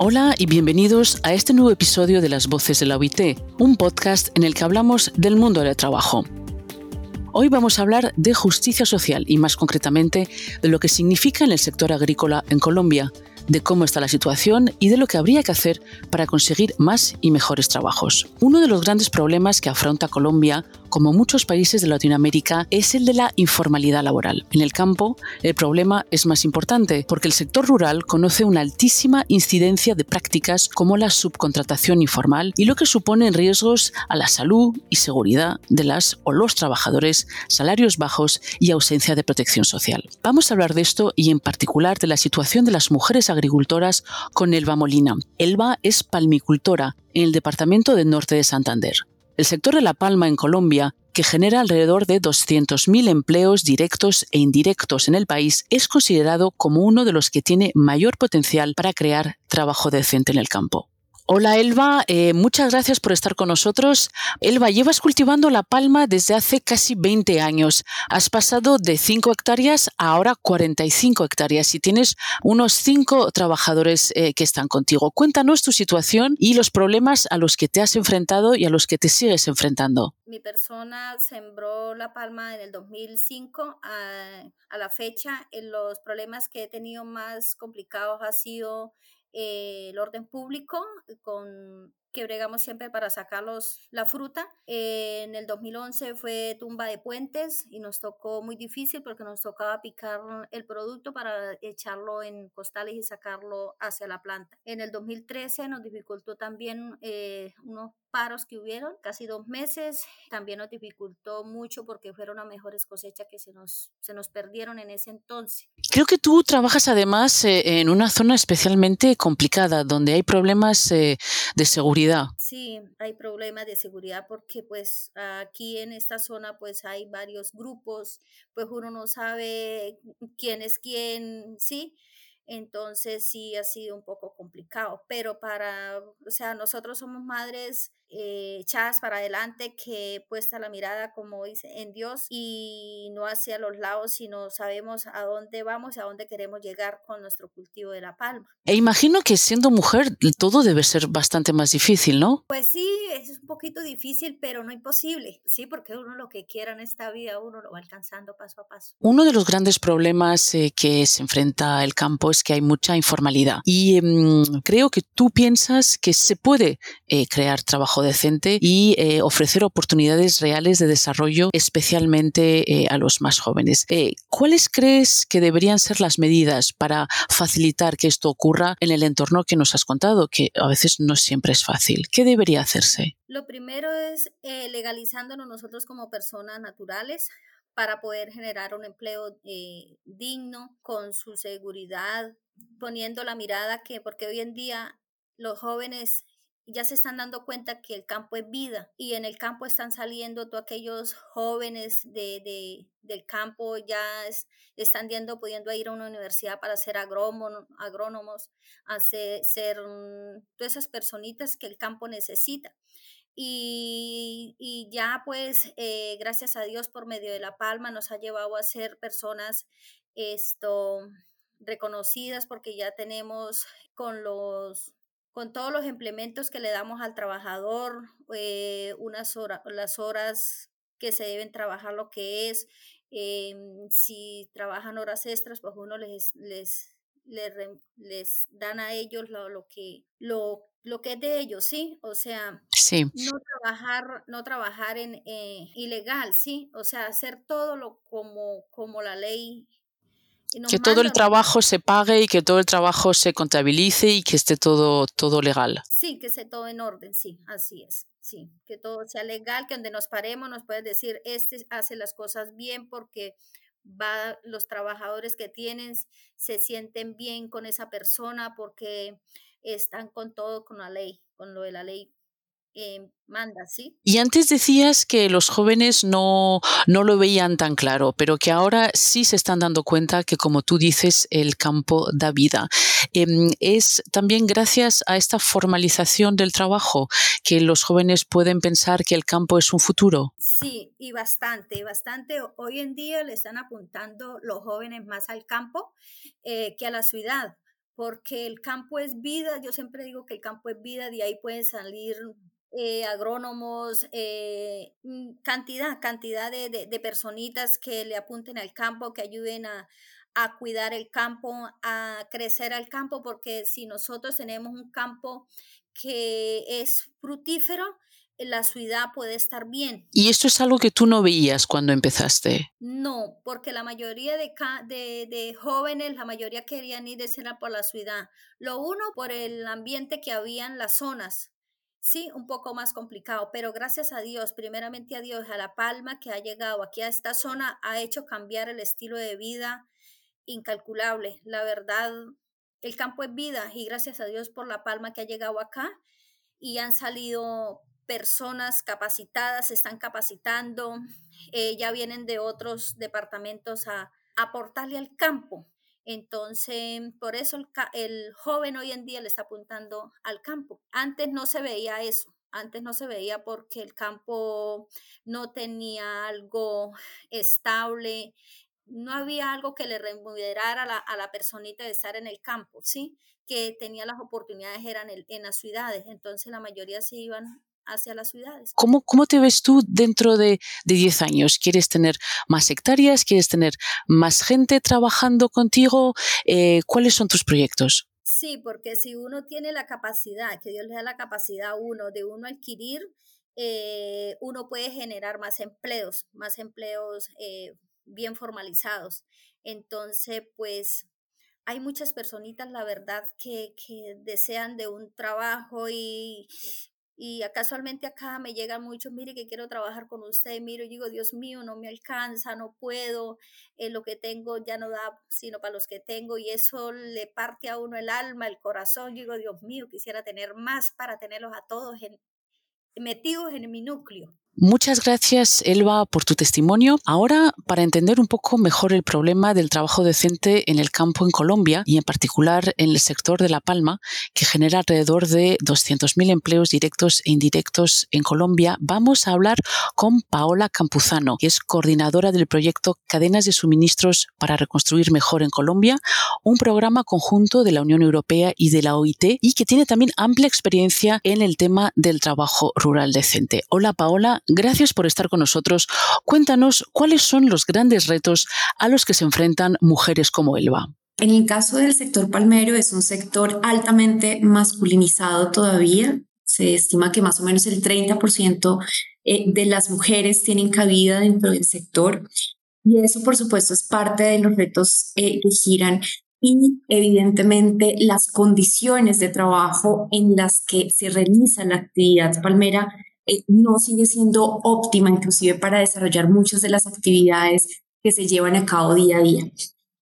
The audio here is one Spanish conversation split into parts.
Hola y bienvenidos a este nuevo episodio de Las Voces de la OIT, un podcast en el que hablamos del mundo del trabajo. Hoy vamos a hablar de justicia social y más concretamente de lo que significa en el sector agrícola en Colombia, de cómo está la situación y de lo que habría que hacer para conseguir más y mejores trabajos. Uno de los grandes problemas que afronta Colombia, como muchos países de Latinoamérica, es el de la informalidad laboral. En el campo, el problema es más importante porque el sector rural conoce una altísima incidencia de prácticas como la subcontratación informal y lo que supone riesgos a la salud y seguridad de las o los trabajadores, salarios bajos y ausencia de protección social. Vamos a hablar de esto y en particular de la situación de las mujeres agricultoras con Elba Molina. Elba es palmicultora en el departamento del norte de Santander. El sector de la palma en Colombia, que genera alrededor de 200.000 empleos directos e indirectos en el país, es considerado como uno de los que tiene mayor potencial para crear trabajo decente en el campo. Hola Elba, eh, muchas gracias por estar con nosotros. Elba, llevas cultivando la palma desde hace casi 20 años. Has pasado de 5 hectáreas a ahora 45 hectáreas y tienes unos 5 trabajadores eh, que están contigo. Cuéntanos tu situación y los problemas a los que te has enfrentado y a los que te sigues enfrentando. Mi persona sembró la palma en el 2005 a, a la fecha. Los problemas que he tenido más complicados ha sido eh, el orden público, con que bregamos siempre para sacarlos la fruta. Eh, en el 2011 fue tumba de puentes y nos tocó muy difícil porque nos tocaba picar el producto para echarlo en costales y sacarlo hacia la planta. En el 2013 nos dificultó también eh, unos paros que hubieron, casi dos meses. También nos dificultó mucho porque fueron las mejores cosechas que se nos, se nos perdieron en ese entonces. Creo que tú trabajas además eh, en una zona especialmente complicada, donde hay problemas de seguridad Sí, hay problemas de seguridad porque pues aquí en esta zona pues hay varios grupos, pues uno no sabe quién es quién, sí. Entonces sí ha sido un poco complicado, pero para, o sea, nosotros somos madres echadas para adelante, que puesta la mirada, como dice, en Dios y no hacia los lados, sino sabemos a dónde vamos y a dónde queremos llegar con nuestro cultivo de la palma. E imagino que siendo mujer todo debe ser bastante más difícil, ¿no? Pues sí, es un poquito difícil, pero no imposible, sí, porque uno lo que quiera en esta vida, uno lo va alcanzando paso a paso. Uno de los grandes problemas eh, que se enfrenta el campo es que hay mucha informalidad y mm, creo que tú piensas que se puede eh, crear trabajo decente y eh, ofrecer oportunidades reales de desarrollo, especialmente eh, a los más jóvenes. Eh, ¿Cuáles crees que deberían ser las medidas para facilitar que esto ocurra en el entorno que nos has contado, que a veces no siempre es fácil? ¿Qué debería hacerse? Lo primero es legalizándonos nosotros como personas naturales para poder generar un empleo digno, con su seguridad, poniendo la mirada que, porque hoy en día los jóvenes ya se están dando cuenta que el campo es vida y en el campo están saliendo todos aquellos jóvenes de, del campo, ya están yendo, pudiendo ir a una universidad para ser agrónomos, a ser, mm, todas esas personitas que el campo necesita. Y, ya pues, eh, gracias a Dios por medio de La Palma nos ha llevado a ser personas esto reconocidas porque ya tenemos con los con todos los implementos que le damos al trabajador, eh, unas horas, las horas que se deben trabajar, lo que es, em, si trabajan horas extras, pues uno les, les, les, dan a ellos lo, lo, que, lo, lo que es de ellos, ¿sí? O sea, sí. no trabajar, no trabajar en eh, ilegal, ¿sí? O sea, hacer todo lo como, como la ley que todo el trabajo se pague y que todo el trabajo se contabilice y que esté todo, todo legal. Sí, que esté todo en orden, sí, así es. Sí, que todo sea legal, que donde nos paremos nos puedes decir, este hace las cosas bien porque va, los trabajadores que tienen se sienten bien con esa persona porque están con todo, con la ley, con lo de la ley eh, manda, ¿sí? Y antes decías que los jóvenes no, no lo veían tan claro, pero que ahora sí se están dando cuenta que, como tú dices, el campo da vida. Em, es también gracias a esta formalización del trabajo que los jóvenes pueden pensar que el campo es un futuro. Sí, y bastante, bastante. Hoy en día le están apuntando los jóvenes más al campo eh, que a la ciudad porque el campo es vida, yo siempre digo que el campo es vida, de ahí pueden salir eh, agrónomos, eh, mm, cantidad, cantidad de, de, personitas que le apunten al campo, que ayuden a, a cuidar el campo, a crecer al campo, porque si nosotros tenemos un campo que es frutífero, la ciudad puede estar bien. ¿Y esto es algo que tú no veías cuando empezaste? No, porque la mayoría de, de, de jóvenes, la mayoría querían ir de por la ciudad. Lo uno, por el ambiente que había en las zonas. Sí, un poco más complicado, pero gracias a Dios, primeramente a Dios, a La Palma que ha llegado aquí a esta zona, ha hecho cambiar el estilo de vida incalculable. La verdad, el campo es vida y gracias a Dios por La Palma que ha llegado acá y han salido personas capacitadas, se están capacitando, eh, ya vienen de otros departamentos a, aportarle al campo. Entonces, por eso el, joven hoy en día le está apuntando al campo. Antes no se veía eso, antes no se veía porque el campo no tenía algo estable, no había algo que le remunerara a la, a la personita de estar en el campo, ¿sí? Que tenía las oportunidades eran en las ciudades, entonces la mayoría se iban hacia las ciudades. ¿Cómo, cómo te ves tú dentro de, 10 años? ¿Quieres tener más hectáreas? ¿Quieres tener más gente trabajando contigo? Eh, ¿Cuáles son tus proyectos? Sí, porque si uno tiene la capacidad, que Dios le da la capacidad a uno de uno adquirir, eh, uno puede generar más empleos, más empleos eh, bien formalizados. Entonces, pues hay muchas personitas, la verdad, que, que, desean de un trabajo y, y casualmente acá me llegan muchos, mire que quiero trabajar con usted, miro y digo, Dios mío, no me alcanza, no puedo, eh, lo que tengo ya no da sino para los que tengo y eso le parte a uno el alma, el corazón, yo digo, Dios mío, quisiera tener más para tenerlos a todos metidos en mi núcleo. Muchas gracias, Elba, por tu testimonio. Ahora, para entender un poco mejor el problema del trabajo decente en el campo en Colombia y en particular en el sector de La Palma, que genera alrededor de 200.000 empleos directos e indirectos en Colombia, vamos a hablar con Paola Campuzano, que es coordinadora del proyecto Cadenas de Suministros para Reconstruir Mejor en Colombia, un programa conjunto de la Unión Europea y de la OIT y que tiene también amplia experiencia en el tema del trabajo rural decente. Hola, Paola Gracias por estar con nosotros. Cuéntanos cuáles son los grandes retos a los que se enfrentan mujeres como Elba. En el caso del sector palmero es un sector altamente masculinizado todavía. Se estima que más o menos el 30% eh, de las mujeres tienen cabida dentro del sector. Y eso, por supuesto, es parte de los retos eh, que giran y evidentemente las condiciones de trabajo en las que se realiza la actividad palmera eh, no sigue siendo óptima inclusive para desarrollar muchas de las actividades que se llevan a cabo día a día.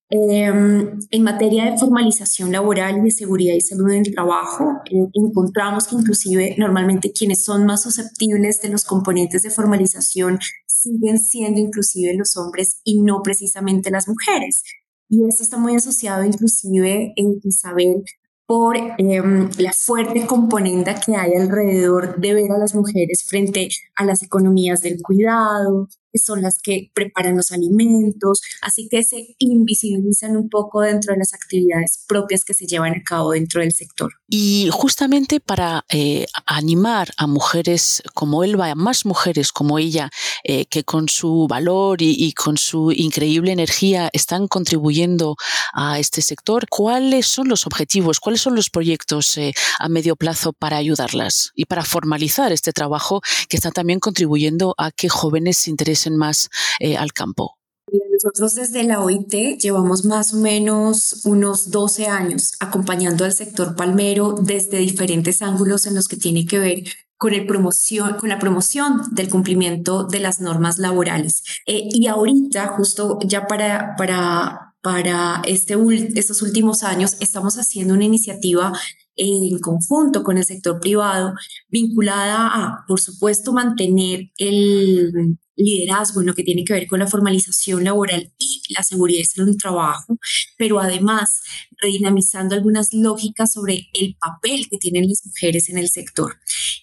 Em, en materia de formalización laboral y de seguridad y salud en el trabajo, eh, encontramos que inclusive normalmente quienes son más susceptibles de los componentes de formalización siguen siendo inclusive los hombres y no precisamente las mujeres. Y esto está muy asociado inclusive en Isabel por em, la fuerte componente que hay alrededor de ver a las mujeres frente a las economías del cuidado, son las que preparan los alimentos, así que se invisibilizan un poco dentro de las actividades propias que se llevan a cabo dentro del sector. Y justamente para eh, animar a mujeres como Elba, a más mujeres como ella, eh, que con su valor y, con su increíble energía están contribuyendo a este sector, ¿cuáles son los objetivos, cuáles son los proyectos eh, a medio plazo para ayudarlas y para formalizar este trabajo que está también contribuyendo a que jóvenes se interesen más al campo? Nosotros desde la OIT llevamos más o menos unos 12 años acompañando al sector palmero desde diferentes ángulos en los que tiene que ver con, el promoción, con la promoción del cumplimiento de las normas laborales. Eh, y ahorita, justo ya para, para, para este, estos últimos años, estamos haciendo una iniciativa en conjunto con el sector privado vinculada a, por supuesto, mantener el, liderazgo en lo que tiene que ver con la formalización laboral y la seguridad en el trabajo, pero además redinamizando algunas lógicas sobre el papel que tienen las mujeres en el sector.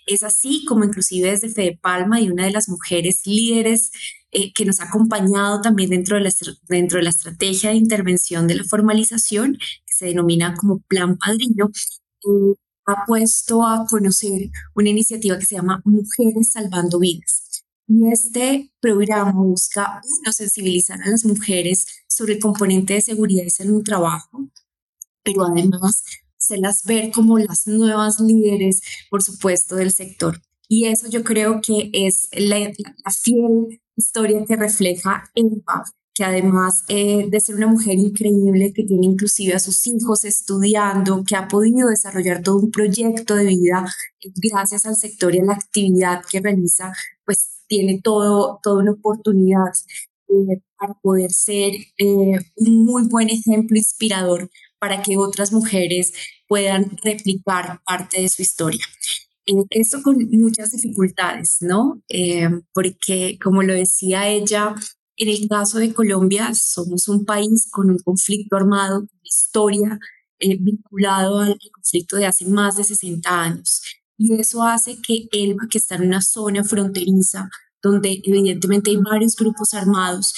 Es así como inclusive desde Fede Palma y una de las mujeres líderes eh, que nos ha acompañado también dentro de, la, dentro de la estrategia de intervención de la formalización, que se denomina como Plan Padrino, eh, ha puesto a conocer una iniciativa que se llama Mujeres Salvando Vidas. Y este programa busca, uno, sensibilizar a las mujeres sobre el componente de seguridad y salud en trabajo, pero además se las ver como las nuevas líderes, por supuesto, del sector. Y eso yo creo que es la, fiel historia que refleja Elba, que además eh, de ser una mujer increíble, que tiene inclusive a sus hijos estudiando, que ha podido desarrollar todo un proyecto de vida eh, gracias al sector y a la actividad que realiza, pues tiene todo, toda una oportunidad eh, para poder ser un muy buen ejemplo inspirador para que otras mujeres puedan replicar parte de su historia. Esto con muchas dificultades, ¿no? porque, como lo decía ella, en el caso de Colombia, somos un país con un conflicto armado, con historia eh, vinculado al conflicto de hace más de 60 años. Y eso hace que Elba, que está en una zona fronteriza, donde evidentemente hay varios grupos armados,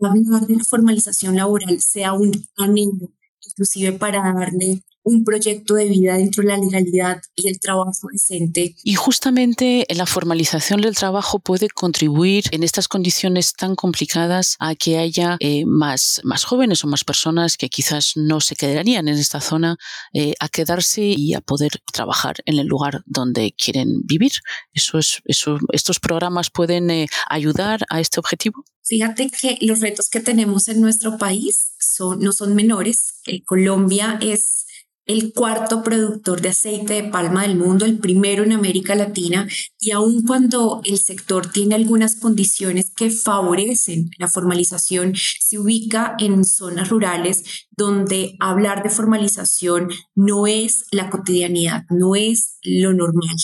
hablar de la formalización laboral sea un anhelo, inclusive para darle un proyecto de vida dentro de la legalidad y el trabajo decente. Y justamente la formalización del trabajo puede contribuir en estas condiciones tan complicadas a que haya eh, más, más jóvenes o más personas que quizás no se quedarían en esta zona eh, a quedarse y a poder trabajar en el lugar donde quieren vivir. Eso es, eso, ¿Estos programas pueden eh, ayudar a este objetivo? Fíjate que los retos que tenemos en nuestro país son, no son menores. Colombia es el cuarto productor de aceite de palma del mundo, el primero en América Latina, y aun cuando el sector tiene algunas condiciones que favorecen la formalización, se ubica en zonas rurales donde hablar de formalización no es la cotidianidad, no es lo normal.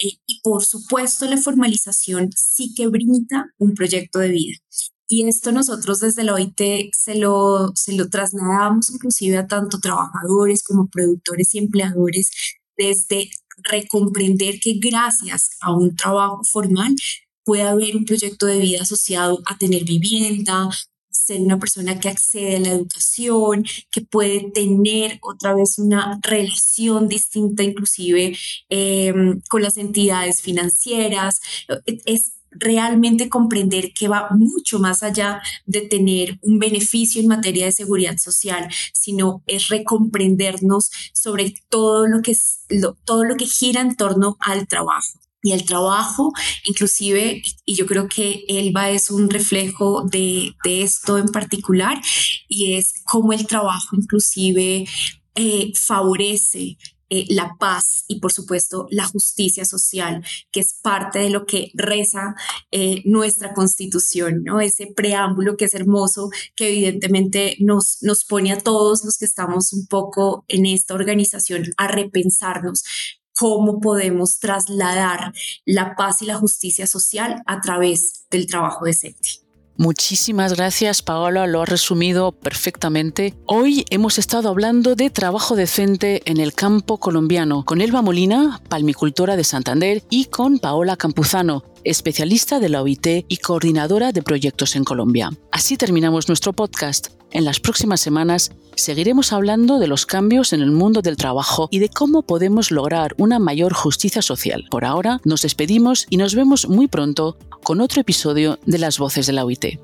Eh, y por supuesto la formalización sí que brinda un proyecto de vida. Y esto nosotros desde la OIT se lo, se lo trasladamos inclusive a tanto trabajadores como productores y empleadores desde recomprender que gracias a un trabajo formal puede haber un proyecto de vida asociado a tener vivienda, ser una persona que accede a la educación, que puede tener otra vez una relación distinta inclusive eh, con las entidades financieras. Es realmente comprender que va mucho más allá de tener un beneficio en materia de seguridad social, sino es recomprendernos sobre todo lo que, todo lo que gira en torno al trabajo. Y el trabajo, inclusive, y yo creo que Elba es un reflejo de, de esto en particular, y es cómo el trabajo inclusive eh, favorece eh, la paz y por supuesto la justicia social, que es parte de lo que reza eh, nuestra constitución, ¿no? Ese preámbulo que es hermoso, que evidentemente nos, nos pone a todos los que estamos un poco en esta organización a repensarnos cómo podemos trasladar la paz y la justicia social a través del trabajo decente. Muchísimas gracias, Paola, lo ha resumido perfectamente. Hoy hemos estado hablando de trabajo decente en el campo colombiano con Elba Molina, palmicultora de Santander, y con Paola Campuzano, especialista de la OIT y coordinadora de proyectos en Colombia. Así terminamos nuestro podcast. En las próximas semanas seguiremos hablando de los cambios en el mundo del trabajo y de cómo podemos lograr una mayor justicia social. Por ahora nos despedimos y nos vemos muy pronto con otro episodio de Las Voces de la OIT.